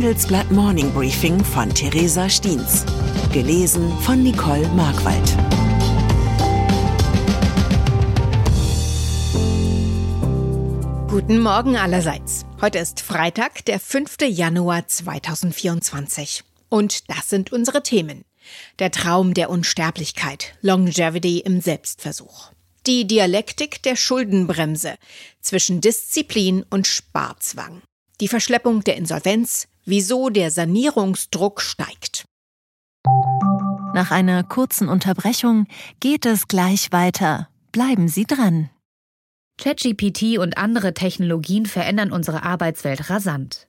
Handelsblatt Morning Briefing von Theresa Stiens. Gelesen von Nicole Markwald. Guten Morgen allerseits. Heute ist Freitag, der 5. Januar 2024. Und das sind unsere Themen. Der Traum der Unsterblichkeit, Longevity im Selbstversuch. Die Dialektik der Schuldenbremse zwischen Disziplin und Sparzwang. Die Verschleppung der Insolvenz, wieso der Sanierungsdruck steigt. Nach einer kurzen Unterbrechung geht es gleich weiter. Bleiben Sie dran. ChatGPT und andere Technologien verändern unsere Arbeitswelt rasant.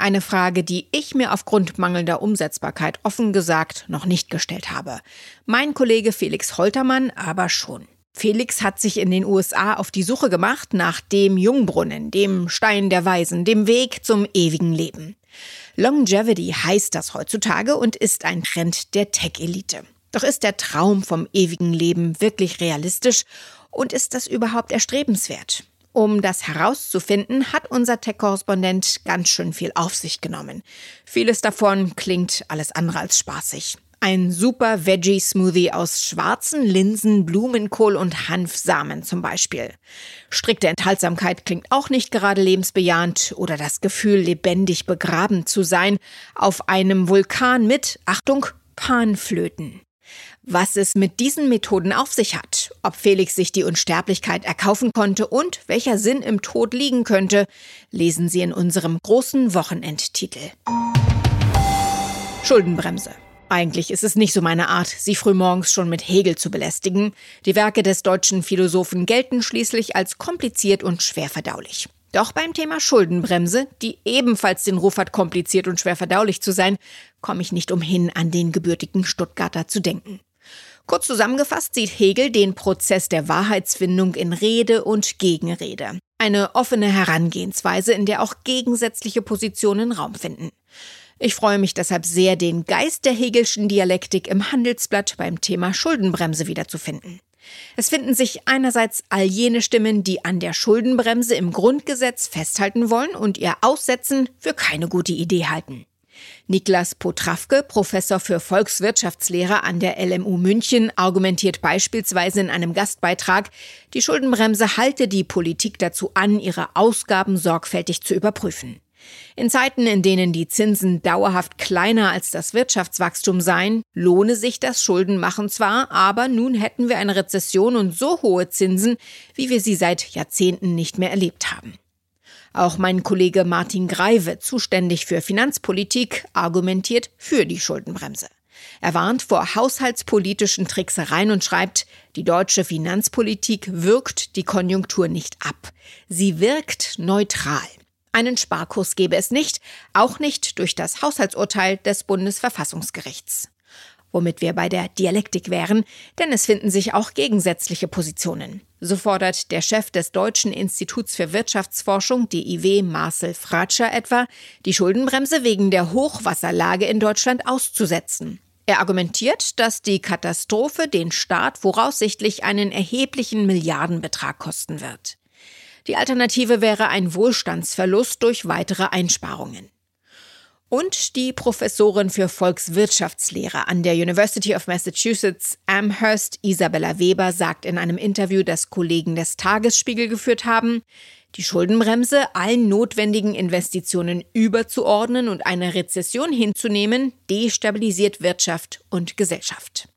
Eine Frage, die ich mir aufgrund mangelnder Umsetzbarkeit offen gesagt noch nicht gestellt habe. Mein Kollege Felix Holtermann aber schon. Felix hat sich in den USA auf die Suche gemacht nach dem Jungbrunnen, dem Stein der Weisen, dem Weg zum ewigen Leben. Longevity heißt das heutzutage und ist ein Trend der Tech-Elite. Doch ist der Traum vom ewigen Leben wirklich realistisch und ist das überhaupt erstrebenswert? Um das herauszufinden, hat unser Tech-Korrespondent ganz schön viel auf sich genommen. Vieles davon klingt alles andere als spaßig. Ein super Veggie-Smoothie aus schwarzen Linsen, Blumenkohl und Hanfsamen zum Beispiel. Strikte Enthaltsamkeit klingt auch nicht gerade lebensbejahend oder das Gefühl, lebendig begraben zu sein auf einem Vulkan mit, Achtung, Panflöten. Was es mit diesen Methoden auf sich hat, ob Felix sich die Unsterblichkeit erkaufen konnte und welcher Sinn im Tod liegen könnte, lesen Sie in unserem großen Wochenendtitel. Schuldenbremse. Eigentlich ist es nicht so meine Art, Sie frühmorgens schon mit Hegel zu belästigen. Die Werke des deutschen Philosophen gelten schließlich als kompliziert und schwer verdaulich. Doch beim Thema Schuldenbremse, die ebenfalls den Ruf hat, kompliziert und schwer verdaulich zu sein, komme ich nicht umhin, an den gebürtigen Stuttgarter zu denken. Kurz zusammengefasst sieht Hegel den Prozess der Wahrheitsfindung in Rede und Gegenrede. Eine offene Herangehensweise, in der auch gegensätzliche Positionen Raum finden. Ich freue mich deshalb sehr, den Geist der Hegelschen Dialektik im Handelsblatt beim Thema Schuldenbremse wiederzufinden. Es finden sich einerseits all jene Stimmen, die an der Schuldenbremse im Grundgesetz festhalten wollen und ihr Aussetzen für keine gute Idee halten. Niklas Potrawke, Professor für Volkswirtschaftslehre an der LMU München, argumentiert beispielsweise in einem Gastbeitrag, die Schuldenbremse halte die Politik dazu an, ihre Ausgaben sorgfältig zu überprüfen. In Zeiten, in denen die Zinsen dauerhaft kleiner als das Wirtschaftswachstum seien, lohne sich das Schuldenmachen zwar, aber nun hätten wir eine Rezession und so hohe Zinsen, wie wir sie seit Jahrzehnten nicht mehr erlebt haben. Auch mein Kollege Martin Greive, zuständig für Finanzpolitik, argumentiert für die Schuldenbremse. Er warnt vor haushaltspolitischen Tricksereien und schreibt, die deutsche Finanzpolitik wirkt die Konjunktur nicht ab. Sie wirkt neutral. Einen Sparkurs gebe es nicht, auch nicht durch das Haushaltsurteil des Bundesverfassungsgerichts womit wir bei der Dialektik wären, denn es finden sich auch gegensätzliche Positionen. So fordert der Chef des Deutschen Instituts für Wirtschaftsforschung, DIW, Marcel Fratscher etwa, die Schuldenbremse wegen der Hochwasserlage in Deutschland auszusetzen. Er argumentiert, dass die Katastrophe den Staat voraussichtlich einen erheblichen Milliardenbetrag kosten wird. Die Alternative wäre ein Wohlstandsverlust durch weitere Einsparungen. Und die Professorin für Volkswirtschaftslehre an der University of Massachusetts Amherst, Isabella Weber, sagt in einem Interview, das Kollegen des Tagesspiegel geführt haben, die Schuldenbremse allen notwendigen Investitionen überzuordnen und eine Rezession hinzunehmen, destabilisiert Wirtschaft und Gesellschaft.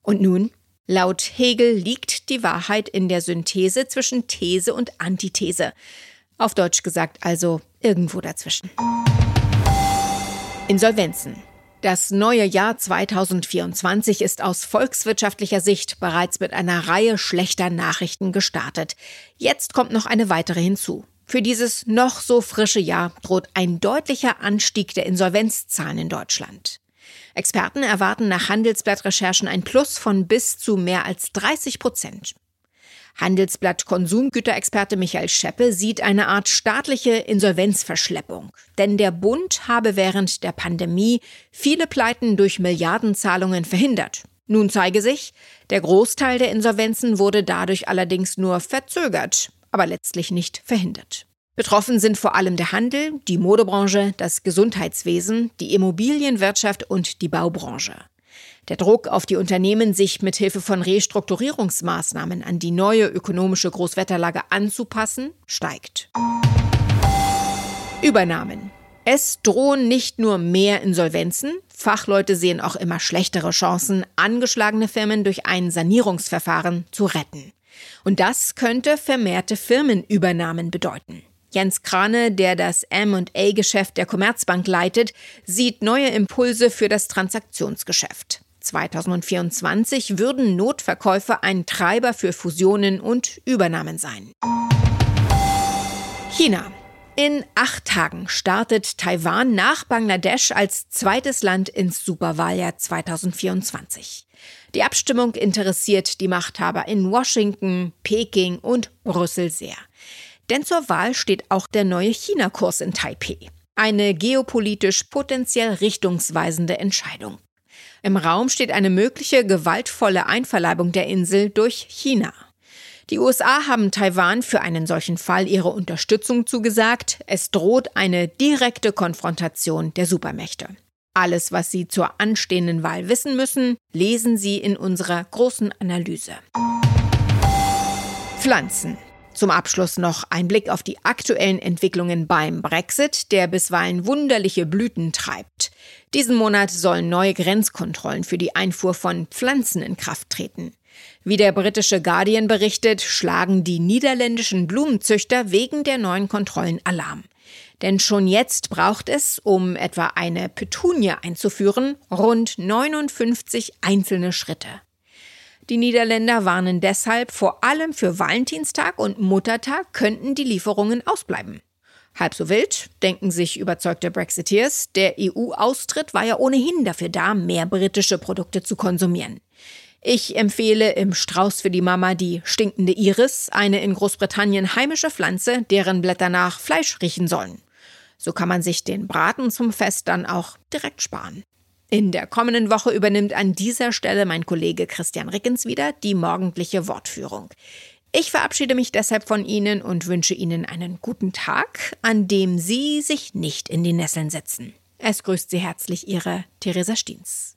Und nun? Laut Hegel liegt die Wahrheit in der Synthese zwischen These und Antithese. Auf Deutsch gesagt also irgendwo dazwischen. Insolvenzen. Das neue Jahr 2024 ist aus volkswirtschaftlicher Sicht bereits mit einer Reihe schlechter Nachrichten gestartet. Jetzt kommt noch eine weitere hinzu. Für dieses noch so frische Jahr droht ein deutlicher Anstieg der Insolvenzzahlen in Deutschland. Experten erwarten nach Handelsblatt-Recherchen ein Plus von bis zu mehr als 30 Prozent. Handelsblatt Konsumgüterexperte Michael Scheppe sieht eine Art staatliche Insolvenzverschleppung. Denn der Bund habe während der Pandemie viele Pleiten durch Milliardenzahlungen verhindert. Nun zeige sich, der Großteil der Insolvenzen wurde dadurch allerdings nur verzögert, aber letztlich nicht verhindert. Betroffen sind vor allem der Handel, die Modebranche, das Gesundheitswesen, die Immobilienwirtschaft und die Baubranche. Der Druck auf die Unternehmen, sich mit Hilfe von Restrukturierungsmaßnahmen an die neue ökonomische Großwetterlage anzupassen, steigt. Übernahmen. Es drohen nicht nur mehr Insolvenzen, Fachleute sehen auch immer schlechtere Chancen, angeschlagene Firmen durch ein Sanierungsverfahren zu retten. Und das könnte vermehrte Firmenübernahmen bedeuten. Jens Krane, der das M&A-Geschäft der Commerzbank leitet, sieht neue Impulse für das Transaktionsgeschäft. 2024 würden Notverkäufe ein Treiber für Fusionen und Übernahmen sein. China. In acht Tagen startet Taiwan nach Bangladesch als zweites Land ins Superwahljahr 2024. Die Abstimmung interessiert die Machthaber in Washington, Peking und Brüssel sehr. Denn zur Wahl steht auch der neue China-Kurs in Taipei. Eine geopolitisch potenziell richtungsweisende Entscheidung. Im Raum steht eine mögliche gewaltvolle Einverleibung der Insel durch China. Die USA haben Taiwan für einen solchen Fall ihre Unterstützung zugesagt. Es droht eine direkte Konfrontation der Supermächte. Alles, was Sie zur anstehenden Wahl wissen müssen, lesen Sie in unserer großen Analyse. Pflanzen. Zum Abschluss noch ein Blick auf die aktuellen Entwicklungen beim Brexit, der bisweilen wunderliche Blüten treibt. Diesen Monat sollen neue Grenzkontrollen für die Einfuhr von Pflanzen in Kraft treten. Wie der britische Guardian berichtet, schlagen die niederländischen Blumenzüchter wegen der neuen Kontrollen Alarm. Denn schon jetzt braucht es, um etwa eine Petunie einzuführen, rund 59 einzelne Schritte. Die Niederländer warnen deshalb, vor allem für Valentinstag und Muttertag könnten die Lieferungen ausbleiben. Halb so wild, denken sich überzeugte Brexiteers, der EU-Austritt war ja ohnehin dafür da, mehr britische Produkte zu konsumieren. Ich empfehle im Strauß für die Mama die stinkende Iris, eine in Großbritannien heimische Pflanze, deren Blätter nach Fleisch riechen sollen. So kann man sich den Braten zum Fest dann auch direkt sparen. In der kommenden Woche übernimmt an dieser Stelle mein Kollege Christian Rickens wieder die morgendliche Wortführung. Ich verabschiede mich deshalb von Ihnen und wünsche Ihnen einen guten Tag, an dem Sie sich nicht in die Nesseln setzen. Es grüßt Sie herzlich Ihre Theresa Stiens.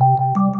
you